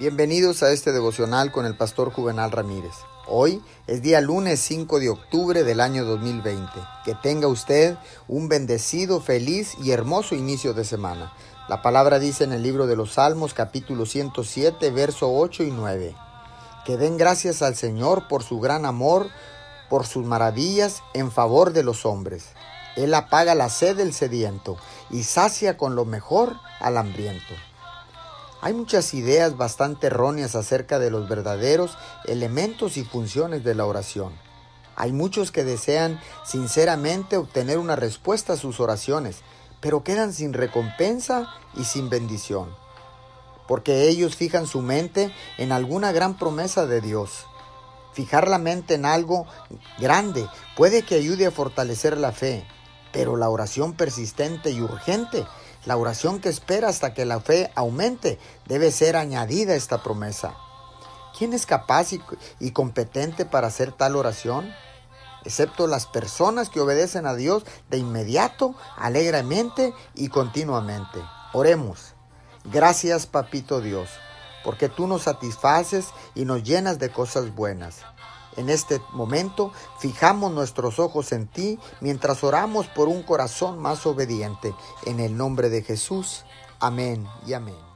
Bienvenidos a este devocional con el pastor Juvenal Ramírez. Hoy es día lunes 5 de octubre del año 2020. Que tenga usted un bendecido, feliz y hermoso inicio de semana. La palabra dice en el libro de los Salmos capítulo 107, verso 8 y 9. Que den gracias al Señor por su gran amor, por sus maravillas en favor de los hombres. Él apaga la sed del sediento y sacia con lo mejor al hambriento. Hay muchas ideas bastante erróneas acerca de los verdaderos elementos y funciones de la oración. Hay muchos que desean sinceramente obtener una respuesta a sus oraciones, pero quedan sin recompensa y sin bendición, porque ellos fijan su mente en alguna gran promesa de Dios. Fijar la mente en algo grande puede que ayude a fortalecer la fe, pero la oración persistente y urgente, la oración que espera hasta que la fe aumente, debe ser añadida a esta promesa. ¿Quién es capaz y, competente para hacer tal oración? Excepto las personas que obedecen a Dios de inmediato, alegremente y continuamente. Oremos. Gracias, Papito Dios, porque tú nos satisfaces y nos llenas de cosas buenas. En este momento fijamos nuestros ojos en ti mientras oramos por un corazón más obediente. En el nombre de Jesús. Amén y amén.